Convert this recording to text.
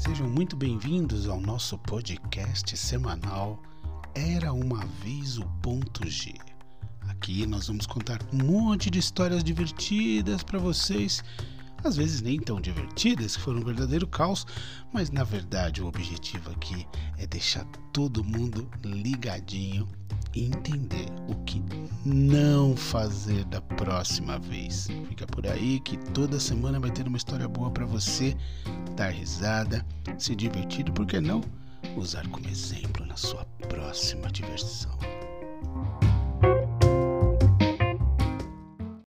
Sejam muito bem-vindos ao nosso podcast semanal Era uma vez o ponto G. Aqui nós vamos contar um monte de histórias divertidas para vocês, às vezes nem tão divertidas, que foram um verdadeiro caos, mas na verdade o objetivo aqui é deixar todo mundo ligadinho e entender o que não fazer da próxima vez. Fica por aí que toda semana vai ter uma história boa para você dar risada, se divertir e, por que não, usar como exemplo na sua próxima diversão.